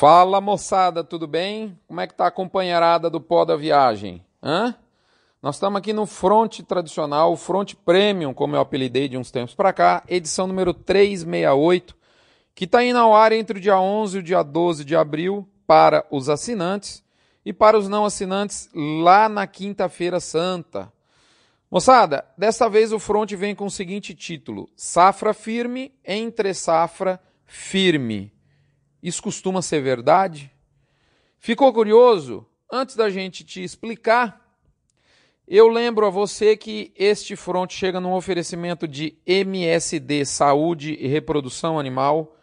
Fala moçada, tudo bem? Como é que tá a companheirada do pó da viagem? Hã? Nós estamos aqui no Front tradicional, Front Premium, como eu apelidei de uns tempos para cá, edição número 368, que está indo ao ar entre o dia 11 e o dia 12 de abril para os assinantes e para os não assinantes lá na Quinta-feira Santa. Moçada, desta vez o Front vem com o seguinte título: Safra firme, entre safra firme. Isso costuma ser verdade? Ficou curioso? Antes da gente te explicar, eu lembro a você que este front chega num oferecimento de MSD Saúde e Reprodução Animal,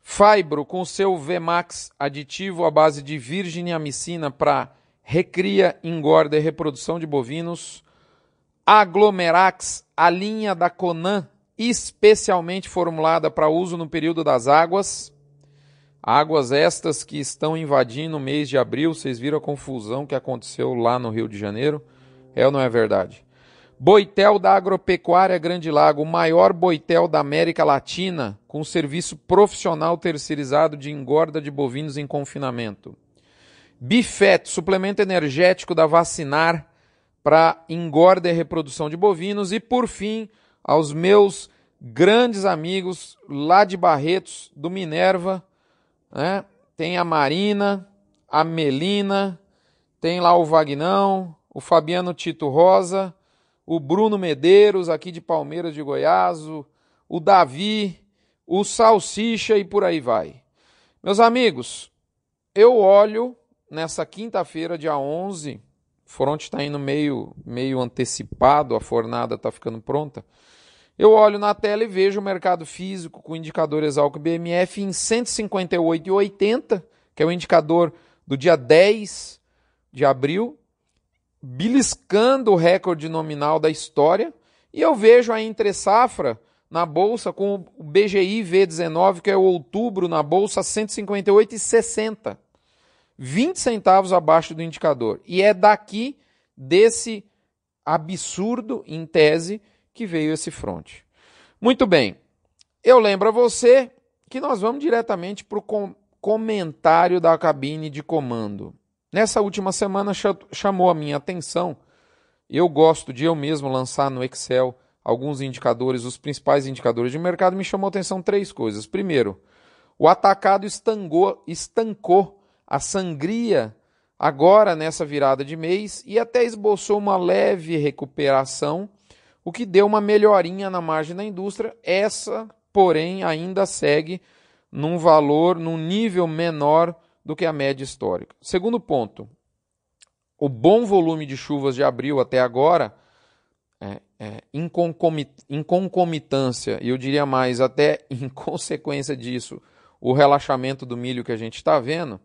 Fibro com seu VMAX aditivo à base de virginiamicina para recria, engorda e reprodução de bovinos, Aglomerax, a linha da Conan, especialmente formulada para uso no período das águas, Águas estas que estão invadindo o mês de abril, vocês viram a confusão que aconteceu lá no Rio de Janeiro? É ou não é verdade? Boitel da Agropecuária Grande Lago, o maior boitel da América Latina, com serviço profissional terceirizado de engorda de bovinos em confinamento. Bifet, suplemento energético da Vacinar para engorda e reprodução de bovinos. E por fim, aos meus grandes amigos lá de Barretos, do Minerva, né? Tem a Marina, a Melina, tem lá o Vagnão, o Fabiano Tito Rosa, o Bruno Medeiros, aqui de Palmeiras de Goiás, o, o Davi, o Salsicha e por aí vai. Meus amigos, eu olho nessa quinta-feira, dia 11, o front está indo meio, meio antecipado, a fornada está ficando pronta. Eu olho na tela e vejo o mercado físico com o indicador Exalc BMF em 158,80, que é o indicador do dia 10 de abril, beliscando o recorde nominal da história, e eu vejo a entre safra na bolsa com o BGI V19, que é o outubro na bolsa 158,60. 20 centavos abaixo do indicador. E é daqui desse absurdo em tese que veio esse fronte. Muito bem, eu lembro a você que nós vamos diretamente para o com comentário da cabine de comando. Nessa última semana chamou a minha atenção. Eu gosto de eu mesmo lançar no Excel alguns indicadores, os principais indicadores de mercado. Me chamou a atenção três coisas. Primeiro, o atacado estancou, estancou a sangria agora nessa virada de mês e até esboçou uma leve recuperação o que deu uma melhorinha na margem da indústria. Essa, porém, ainda segue num valor, num nível menor do que a média histórica. Segundo ponto, o bom volume de chuvas de abril até agora, é, é, em, concomit, em concomitância, e eu diria mais, até em consequência disso, o relaxamento do milho que a gente está vendo,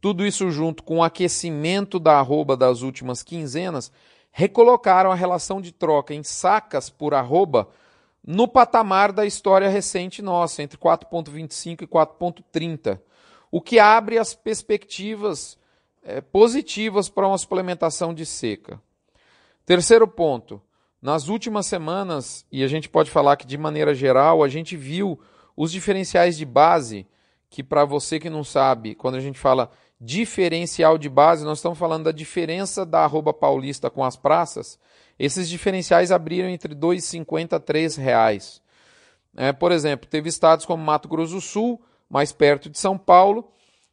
tudo isso junto com o aquecimento da arroba das últimas quinzenas, recolocaram a relação de troca em sacas por arroba no patamar da história recente nossa, entre 4,25 e 4,30, o que abre as perspectivas é, positivas para uma suplementação de seca. Terceiro ponto, nas últimas semanas, e a gente pode falar que de maneira geral, a gente viu os diferenciais de base, que para você que não sabe, quando a gente fala diferencial de base, nós estamos falando da diferença da arroba paulista com as praças. Esses diferenciais abriram entre R$ 2,50 a R$ reais. É, por exemplo, teve estados como Mato Grosso do Sul, mais perto de São Paulo,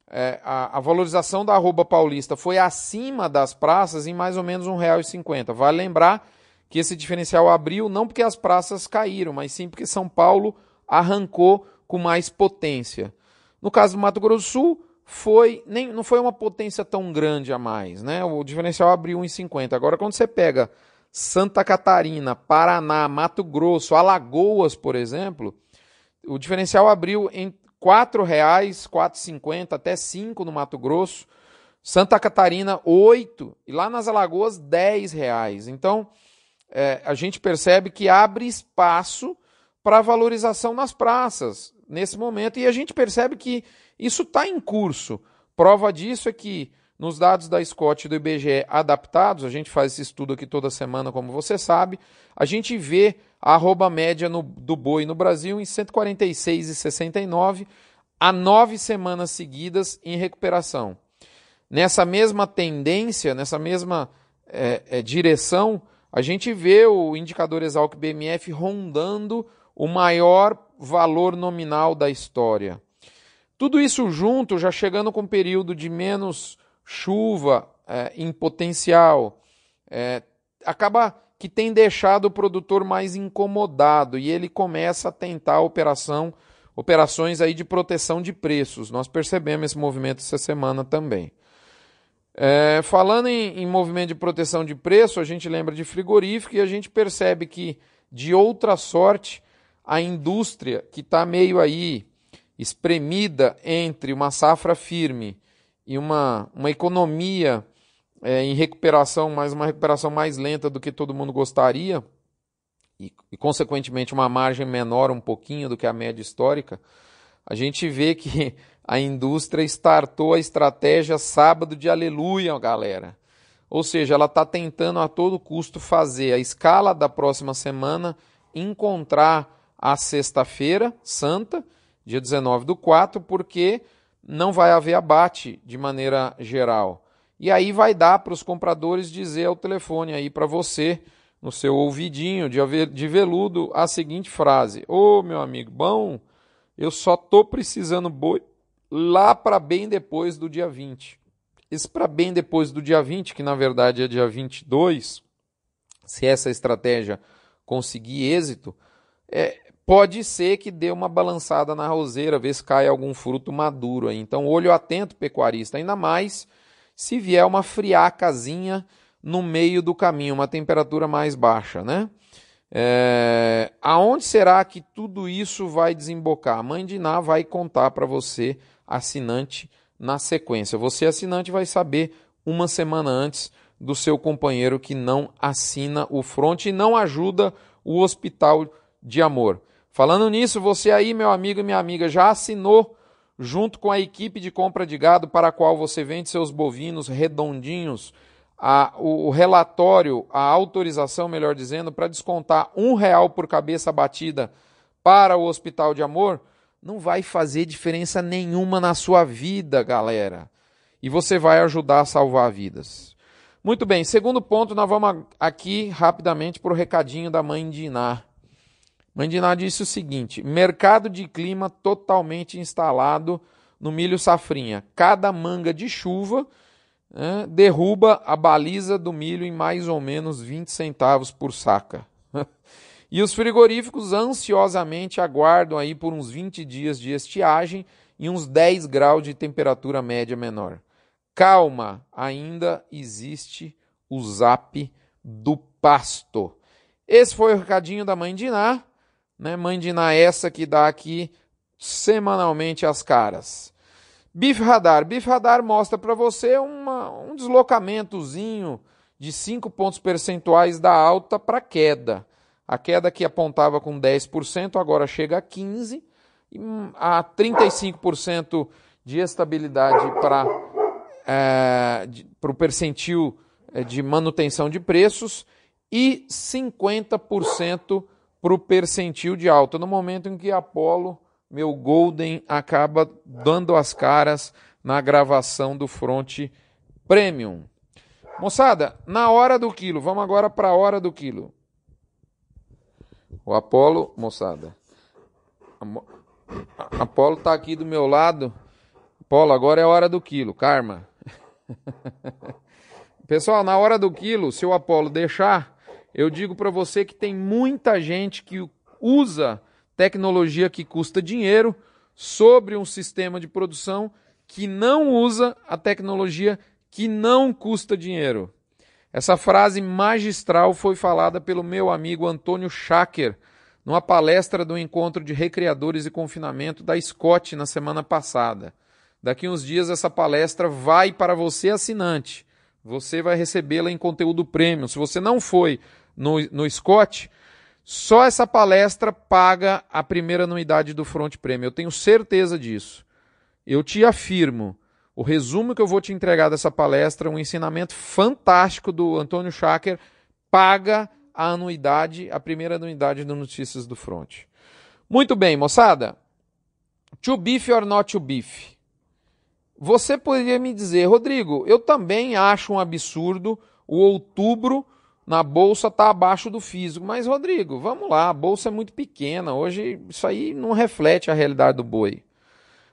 é, a, a, valorização da arroba paulista foi acima das praças em mais ou menos R$ 1,50. Vale lembrar que esse diferencial abriu não porque as praças caíram, mas sim porque São Paulo arrancou com mais potência. No caso do Mato Grosso do Sul, foi nem não foi uma potência tão grande a mais, né? O diferencial abriu 1,50. Agora quando você pega Santa Catarina, Paraná, Mato Grosso, Alagoas, por exemplo, o diferencial abriu em R$ 4,00, 4,50 até 5 no Mato Grosso. Santa Catarina, 8 e lá nas Alagoas, 10 reais. Então, é, a gente percebe que abre espaço para valorização nas praças nesse momento e a gente percebe que isso está em curso. Prova disso é que nos dados da Scott e do IBGE adaptados, a gente faz esse estudo aqui toda semana, como você sabe, a gente vê a arroba média no, do boi no Brasil em 146,69. há nove semanas seguidas em recuperação. Nessa mesma tendência, nessa mesma é, é, direção, a gente vê o indicador Exalc BMF rondando o maior valor nominal da história. Tudo isso junto, já chegando com um período de menos chuva é, em potencial, é, acaba que tem deixado o produtor mais incomodado e ele começa a tentar operação, operações aí de proteção de preços. Nós percebemos esse movimento essa semana também. É, falando em, em, movimento de proteção de preço, a gente lembra de frigorífico e a gente percebe que, de outra sorte, a indústria que está meio aí espremida entre uma safra firme e uma, uma economia é, em recuperação, mas uma recuperação mais lenta do que todo mundo gostaria, e, e consequentemente uma margem menor um pouquinho do que a média histórica, a gente vê que a indústria startou a estratégia sábado de aleluia, galera. Ou seja, ela está tentando a todo custo fazer a escala da próxima semana encontrar a sexta-feira santa, dia 19 do 4, porque não vai haver abate de maneira geral. E aí vai dar para os compradores dizer ao telefone aí para você, no seu ouvidinho de veludo, a seguinte frase: Ô oh, meu amigo, bom, eu só tô precisando boi lá para bem depois do dia 20. Esse para bem depois do dia 20, que na verdade é dia 22, se essa estratégia conseguir êxito, é, pode ser que dê uma balançada na roseira, ver se cai algum fruto maduro aí. Então, olho atento, pecuarista, ainda mais se vier uma friacazinha no meio do caminho, uma temperatura mais baixa, né? É, aonde será que tudo isso vai desembocar? A mãe de Ná vai contar para você assinante na sequência. Você, assinante, vai saber uma semana antes do seu companheiro que não assina o front e não ajuda o hospital de amor. Falando nisso, você aí, meu amigo e minha amiga, já assinou junto com a equipe de compra de gado para a qual você vende seus bovinos redondinhos, a, o, o, relatório, a autorização, melhor dizendo, para descontar um real por cabeça batida para o Hospital de Amor? não vai fazer diferença nenhuma na sua vida, galera. E você vai ajudar a salvar vidas. Muito bem, segundo ponto, nós vamos aqui rapidamente para o recadinho da mãe de Iná. Mãe de Iná disse o seguinte: mercado de clima totalmente instalado no milho safrinha. Cada manga de chuva né, derruba a baliza do milho em mais ou menos 20 centavos por saca. E os frigoríficos ansiosamente aguardam aí por uns 20 dias de estiagem e uns 10 graus de temperatura média menor. Calma, ainda existe o zap do pasto. Esse foi o recadinho da mãe de Iná, né? Mãe de que dá aqui semanalmente as caras. Bif Radar. Bif Radar mostra para você uma, um deslocamentozinho de 5 pontos percentuais da alta para queda. A queda que apontava com 10% agora chega a 15%, e a 35% de estabilidade para é, o percentil é, de manutenção de preços e 50% para o percentil de alta. No momento em que Apollo, meu Golden, acaba dando as caras na gravação do Front Premium. Moçada, na hora do quilo, vamos agora para a hora do quilo. O Apolo, moçada. Apolo tá aqui do meu lado. Apolo, agora é a hora do quilo, karma. Pessoal, na hora do quilo, se o Apolo deixar, eu digo para você que tem muita gente que usa tecnologia que custa dinheiro sobre um sistema de produção que não usa a tecnologia que não custa dinheiro. Essa frase magistral foi falada pelo meu amigo Antônio Schacker numa palestra do encontro de recreadores e confinamento da Scott na semana passada. Daqui uns dias essa palestra vai para você assinante. Você vai recebê-la em conteúdo premium. Se você não foi no, no Scott, só essa palestra paga a primeira anuidade do Front Premium. Eu tenho certeza disso. Eu te afirmo. O resumo que eu vou te entregar dessa palestra, um ensinamento fantástico do Antônio Schacker, paga a anuidade, a primeira anuidade do Notícias do Front. Muito bem, moçada. To beef or not to beef? Você poderia me dizer, Rodrigo, eu também acho um absurdo o outubro na bolsa está abaixo do físico. Mas, Rodrigo, vamos lá, a bolsa é muito pequena. Hoje isso aí não reflete a realidade do boi.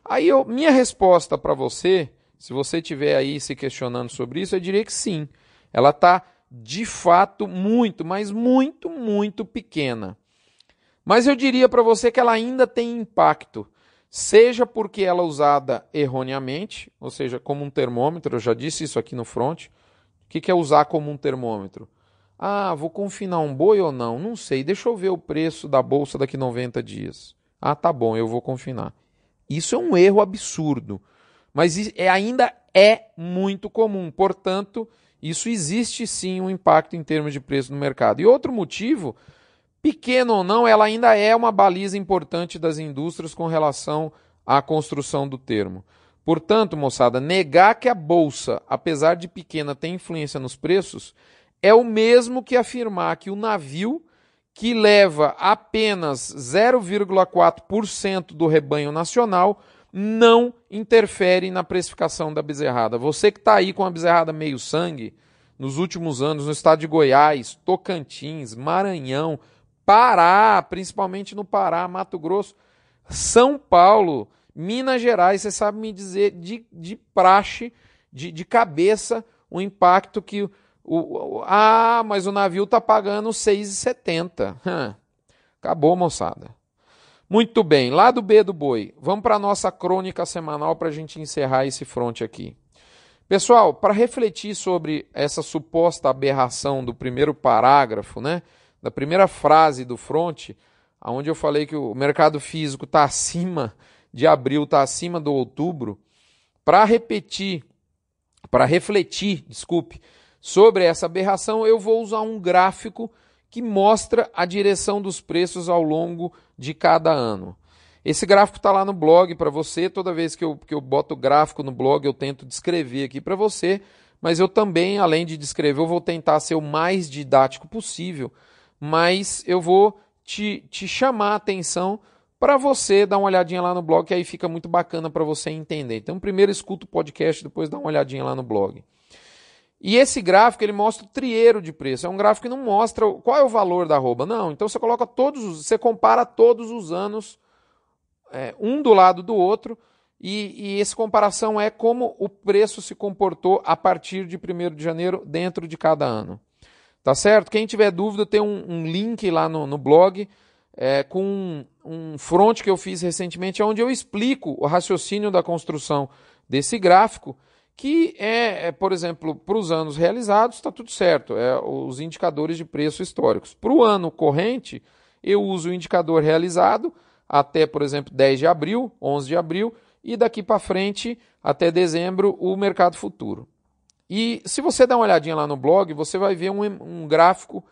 Aí eu, minha resposta para você, se você estiver aí se questionando sobre isso, eu diria que sim. Ela está de fato muito, mas muito, muito pequena. Mas eu diria para você que ela ainda tem impacto seja porque ela é usada erroneamente, ou seja, como um termômetro, eu já disse isso aqui no front. O que é usar como um termômetro? Ah, vou confinar um boi ou não? Não sei, deixa eu ver o preço da bolsa daqui 90 dias. Ah, tá bom, eu vou confinar. Isso é um erro absurdo, mas é, ainda é muito comum. Portanto, isso existe sim um impacto em termos de preço no mercado. E outro motivo Pequeno ou não, ela ainda é uma baliza importante das indústrias com relação à construção do termo. Portanto, moçada, negar que a bolsa, apesar de pequena, tem influência nos preços, é o mesmo que afirmar que o navio, que leva apenas 0,4% do rebanho nacional, não interfere na precificação da bezerrada. Você que está aí com a bezerrada meio sangue, nos últimos anos, no estado de Goiás, Tocantins, Maranhão, Pará, principalmente no Pará, Mato Grosso, São Paulo, Minas Gerais, você sabe me dizer de, de praxe, de, de cabeça, o impacto que. O, o, ah, mas o navio está pagando 6,70. Acabou, moçada. Muito bem, lado B do boi. Vamos para a nossa crônica semanal para a gente encerrar esse fronte aqui. Pessoal, para refletir sobre essa suposta aberração do primeiro parágrafo, né? da primeira frase do front, onde eu falei que o mercado físico está acima de abril, está acima do outubro, para repetir, para refletir, desculpe, sobre essa aberração, eu vou usar um gráfico que mostra a direção dos preços ao longo de cada ano. Esse gráfico está lá no blog para você. Toda vez que eu, que eu boto o gráfico no blog, eu tento descrever aqui para você. Mas eu também, além de descrever, eu vou tentar ser o mais didático possível mas eu vou te, te chamar a atenção para você dar uma olhadinha lá no blog, que aí fica muito bacana para você entender. Então, primeiro escuta o podcast, depois dá uma olhadinha lá no blog. E esse gráfico ele mostra o trieiro de preço. É um gráfico que não mostra qual é o valor da arroba. Não, então você coloca todos, você compara todos os anos, é, um do lado do outro, e, e essa comparação é como o preço se comportou a partir de 1 de janeiro dentro de cada ano. Tá certo? Quem tiver dúvida, tem um, um link lá no, no blog é, com um, um front que eu fiz recentemente, onde eu explico o raciocínio da construção desse gráfico, que é, é por exemplo, para os anos realizados, está tudo certo, é os indicadores de preço históricos. Para o ano corrente, eu uso o indicador realizado até, por exemplo, 10 de abril, 11 de abril, e daqui para frente, até dezembro, o mercado futuro. E se você der uma olhadinha lá no blog, você vai ver um, um gráfico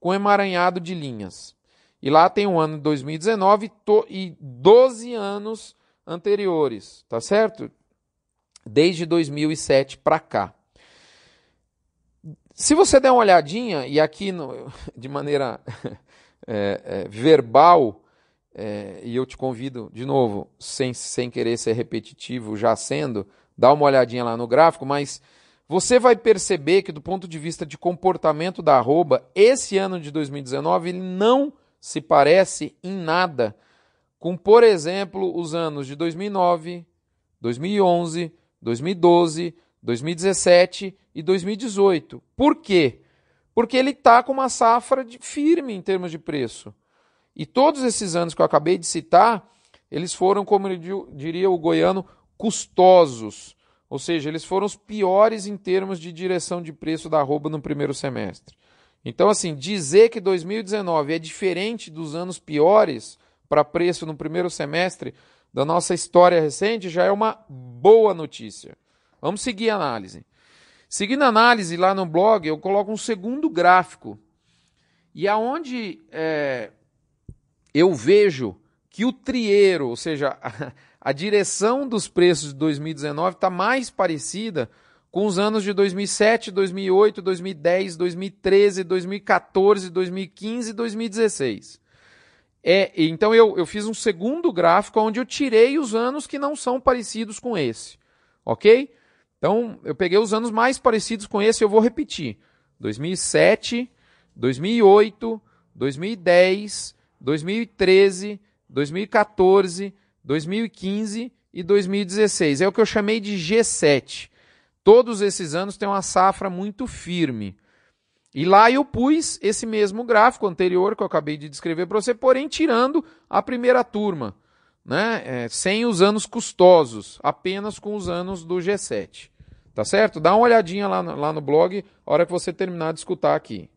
com emaranhado de linhas. E lá tem o ano de 2019 to, e 12 anos anteriores, tá certo? Desde 2007 para cá. Se você der uma olhadinha, e aqui no, de maneira é, é, verbal, é, e eu te convido, de novo, sem, sem querer ser repetitivo, já sendo, dá uma olhadinha lá no gráfico, mas você vai perceber que, do ponto de vista de comportamento da arroba, esse ano de 2019 ele não se parece em nada com, por exemplo, os anos de 2009, 2011, 2012, 2017 e 2018. Por quê? Porque ele está com uma safra de, firme em termos de preço. E todos esses anos que eu acabei de citar, eles foram, como diria o goiano, custosos. Ou seja, eles foram os piores em termos de direção de preço da arroba no primeiro semestre. Então, assim, dizer que 2019 é diferente dos anos piores para preço no primeiro semestre da nossa história recente já é uma boa notícia. Vamos seguir a análise. Seguindo a análise lá no blog, eu coloco um segundo gráfico. E aonde é, eu vejo que o trieiro, ou seja, a direção dos preços de 2019 está mais parecida com os anos de 2007, 2008, 2010, 2013, 2014, 2015 e 2016. É, então eu, eu fiz um segundo gráfico onde eu tirei os anos que não são parecidos com esse, ok? Então eu peguei os anos mais parecidos com esse, eu vou repetir: 2007, 2008, 2010, 2013, 2014, 2015 e 2016. É o que eu chamei de G7. Todos esses anos têm uma safra muito firme. E lá eu pus esse mesmo gráfico anterior que eu acabei de descrever para você, porém tirando a primeira turma, né? É, sem os anos custosos, apenas com os anos do G7. Tá certo? Dá uma olhadinha lá no, lá no blog, a hora que você terminar de escutar aqui.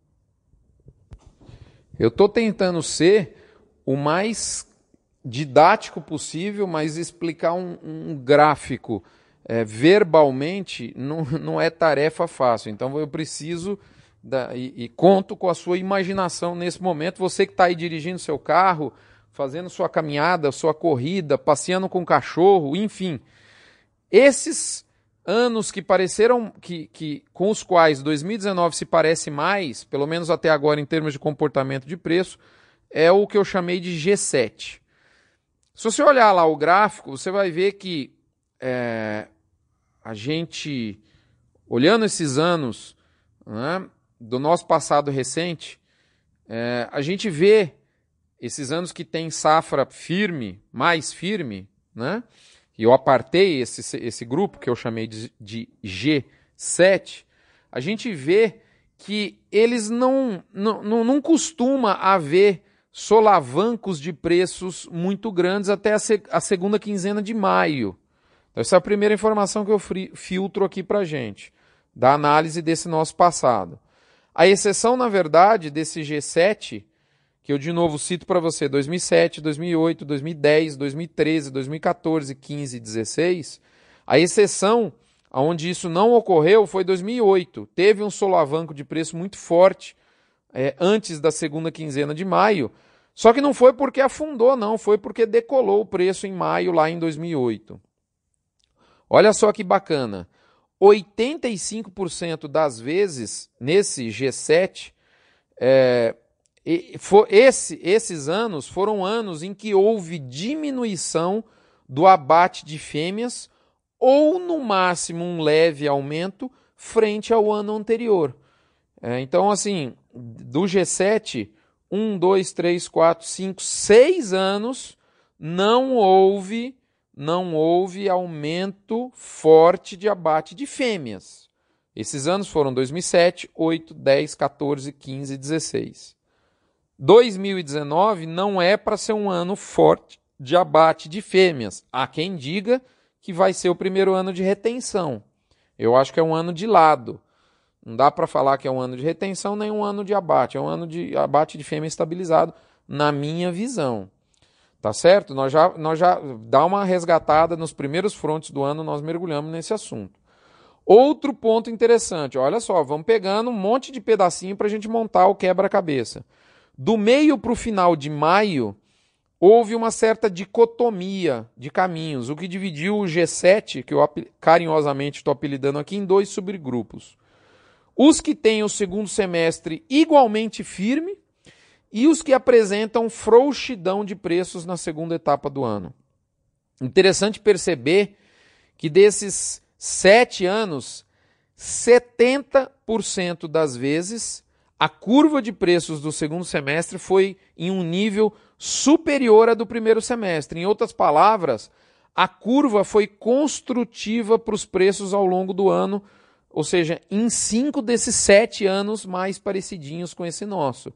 Eu estou tentando ser o mais didático possível, mas explicar um, um gráfico é, verbalmente não, não é tarefa fácil. Então eu preciso da, e, e, conto com a sua imaginação nesse momento. Você que está aí dirigindo seu carro, fazendo sua caminhada, sua corrida, passeando com o cachorro, enfim. Esses anos que pareceram que, que com os quais 2019 se parece mais, pelo menos até agora em termos de comportamento de preço, é o que eu chamei de G7. Se você olhar lá o gráfico, você vai ver que é, a gente, olhando esses anos, né, do nosso passado recente, é, a gente vê esses anos que tem safra firme, mais firme, né? E eu apartei esse, esse grupo que eu chamei de, de G7, a gente vê que eles não, não, não costuma haver solavancos de preços muito grandes até a, se, a segunda quinzena de maio. Então, essa é a primeira informação que eu filtro aqui para gente, da análise desse nosso passado. A exceção, na verdade, desse G7, que eu de novo cito para você, 2007, 2008, 2010, 2013, 2014, 15 e 16, a exceção onde isso não ocorreu foi 2008. Teve um solavanco de preço muito forte é, antes da segunda quinzena de maio, só que não foi porque afundou, não, foi porque decolou o preço em maio lá em 2008. Olha só que bacana. 85% das vezes nesse G7, é, esse, esses anos foram anos em que houve diminuição do abate de fêmeas ou, no máximo, um leve aumento frente ao ano anterior. É, então, assim, do G7, 1, 2, 3, 4, 5, 6 anos não houve não houve aumento forte de abate de fêmeas. Esses anos foram 2007, 8, 10, 14, 15 e 16. 2019 não é para ser um ano forte de abate de fêmeas. Há quem diga que vai ser o primeiro ano de retenção. Eu acho que é um ano de lado. Não dá para falar que é um ano de retenção nem um ano de abate. É um ano de abate de fêmea estabilizado, na minha visão. Tá certo? Nós já, nós já dá uma resgatada nos primeiros frontes do ano, nós mergulhamos nesse assunto. Outro ponto interessante, olha só, vamos pegando um monte de pedacinho para a gente montar o quebra-cabeça. Do meio para o final de maio, houve uma certa dicotomia de caminhos, o que dividiu o G7, que eu carinhosamente estou apelidando aqui, em dois subgrupos. Os que têm o segundo semestre igualmente firme, e os que apresentam frouxidão de preços na segunda etapa do ano. Interessante perceber que desses sete anos, 70% das vezes a curva de preços do segundo semestre foi em um nível superior à do primeiro semestre. Em outras palavras, a curva foi construtiva para os preços ao longo do ano, ou seja, em cinco desses sete anos mais parecidinhos com esse nosso.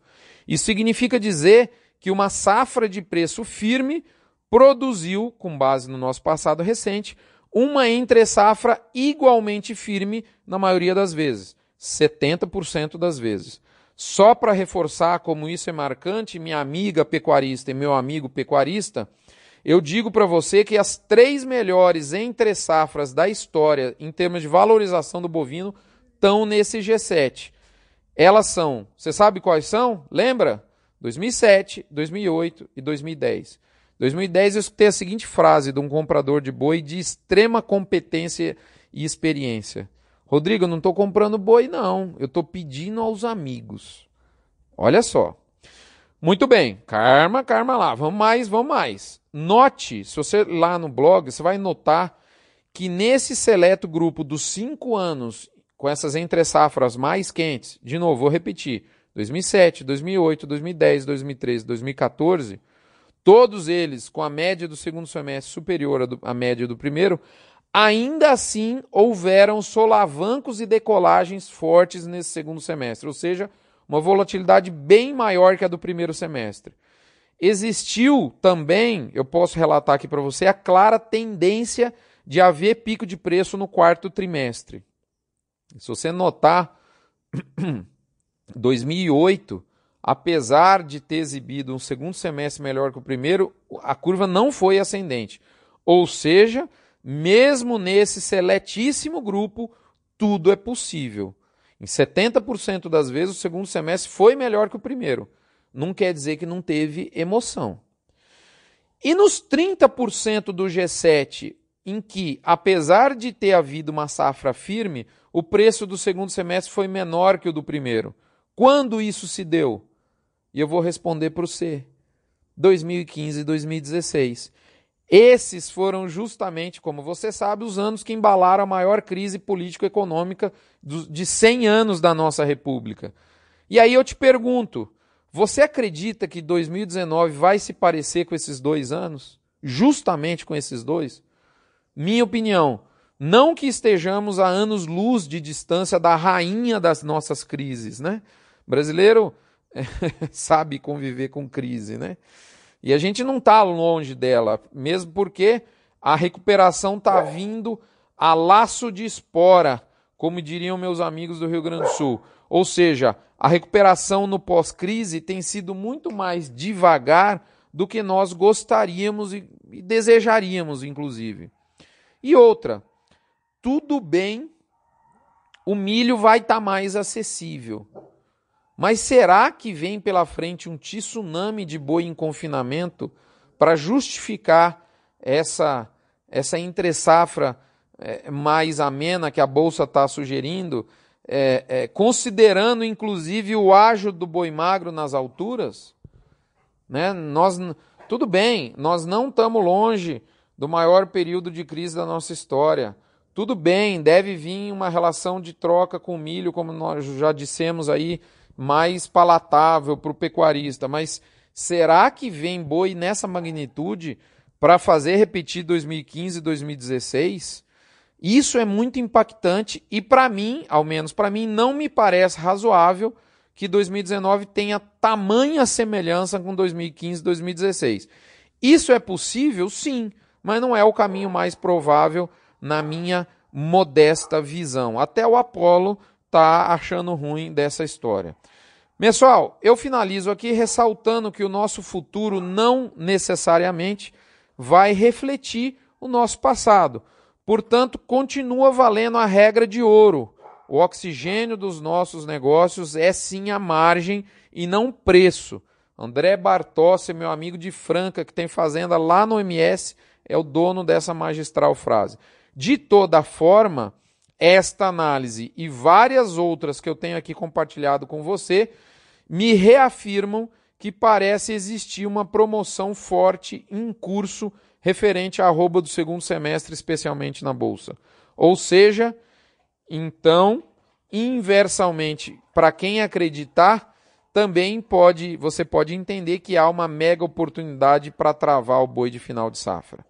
Isso significa dizer que uma safra de preço firme produziu, com base no nosso passado recente, uma entre-safra igualmente firme na maioria das vezes, 70% das vezes. Só para reforçar como isso é marcante, minha amiga pecuarista e meu amigo pecuarista, eu digo para você que as três melhores entre safras da história em termos de valorização do bovino estão nesse G7. Elas são, você sabe quais são? Lembra? 2007, 2008 e 2010. 2010 eu escutei a seguinte frase de um comprador de boi de extrema competência e experiência. Rodrigo, eu não estou comprando boi, não. Eu estou pedindo aos amigos. Olha só. Muito bem, karma, karma lá. Vamos mais, vamos mais. Note, se você lá no blog, você vai notar que nesse seleto grupo dos cinco anos, com essas entre safras mais quentes, de novo, vou repetir, 2007, 2008, 2010, 2013, 2014, todos eles com a média do segundo semestre superior à média do primeiro, ainda assim houveram solavancos e decolagens fortes nesse segundo semestre, ou seja, uma volatilidade bem maior que a do primeiro semestre. Existiu também, eu posso relatar aqui para você, a clara tendência de haver pico de preço no quarto trimestre. Se você notar, 2008, apesar de ter exibido um segundo semestre melhor que o primeiro, a curva não foi ascendente. Ou seja, mesmo nesse seletíssimo grupo, tudo é possível. Em 70% das vezes, o segundo semestre foi melhor que o primeiro. Não quer dizer que não teve emoção. E nos 30% do G7, em que, apesar de ter havido uma safra firme, o preço do segundo semestre foi menor que o do primeiro. Quando isso se deu? E eu vou responder para o C. 2015 e 2016. Esses foram justamente, como você sabe, os anos que embalaram a maior crise político-econômica de 100 anos da nossa República. E aí eu te pergunto: você acredita que 2019 vai se parecer com esses dois anos? Justamente com esses dois? Minha opinião, não que estejamos a anos-luz de distância da rainha das nossas crises, né? Brasileiro sabe conviver com crise, né? E a gente não está longe dela, mesmo porque a recuperação está vindo a laço de espora, como diriam meus amigos do Rio Grande do Sul. Ou seja, a recuperação no pós-crise tem sido muito mais devagar do que nós gostaríamos e, desejaríamos, inclusive. E outra, tudo bem, o milho vai estar tá mais acessível. Mas será que vem pela frente um tsunami de boi em confinamento para justificar essa, essa entre-safra é, mais amena que a Bolsa está sugerindo, é, é, considerando inclusive o ágio do boi magro nas alturas? Né? Nós, tudo bem, nós não estamos longe do maior período de crise da nossa história. Tudo bem, deve vir uma relação de troca com milho, como nós já dissemos aí, mais palatável para o pecuarista. Mas será que vem boi nessa magnitude para fazer repetir 2015 e 2016? Isso é muito impactante e para mim, ao menos para mim, não me parece razoável que 2019 tenha tamanha semelhança com 2015 e 2016. Isso é possível? Sim mas não é o caminho mais provável na minha modesta visão. Até o Apolo está achando ruim dessa história. Pessoal, eu finalizo aqui ressaltando que o nosso futuro não necessariamente vai refletir o nosso passado. Portanto, continua valendo a regra de ouro. O oxigênio dos nossos negócios é sim a margem e não preço. André Bartossi, meu amigo de Franca, que tem fazenda lá no MS, é o dono dessa magistral frase. De toda forma, esta análise e várias outras que eu tenho aqui compartilhado com você me reafirmam que parece existir uma promoção forte em curso referente à arroba do segundo semestre, especialmente na bolsa. Ou seja, então, inversamente, para quem acreditar, também pode, você pode entender que há uma mega oportunidade para travar o boi de final de safra.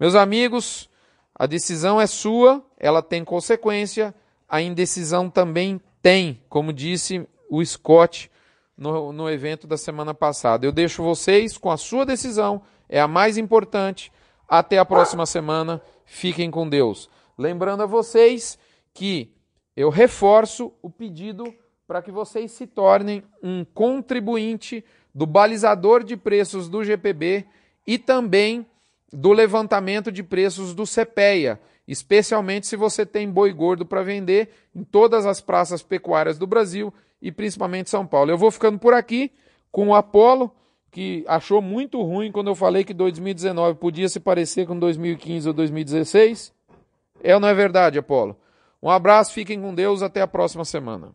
Meus amigos, a decisão é sua, ela tem consequência, a indecisão também tem, como disse o Scott no, no evento da semana passada. Eu deixo vocês com a sua decisão, é a mais importante. Até a próxima semana, fiquem com Deus. Lembrando a vocês que eu reforço o pedido para que vocês se tornem um contribuinte do balizador de preços do GPB e também do levantamento de preços do CPEA, especialmente se você tem boi gordo para vender em todas as praças pecuárias do Brasil e principalmente São Paulo. Eu vou ficando por aqui com o Apolo, que achou muito ruim quando eu falei que 2019 podia se parecer com 2015 ou 2016. É ou não é verdade, Apolo? Um abraço, fiquem com Deus, até a próxima semana.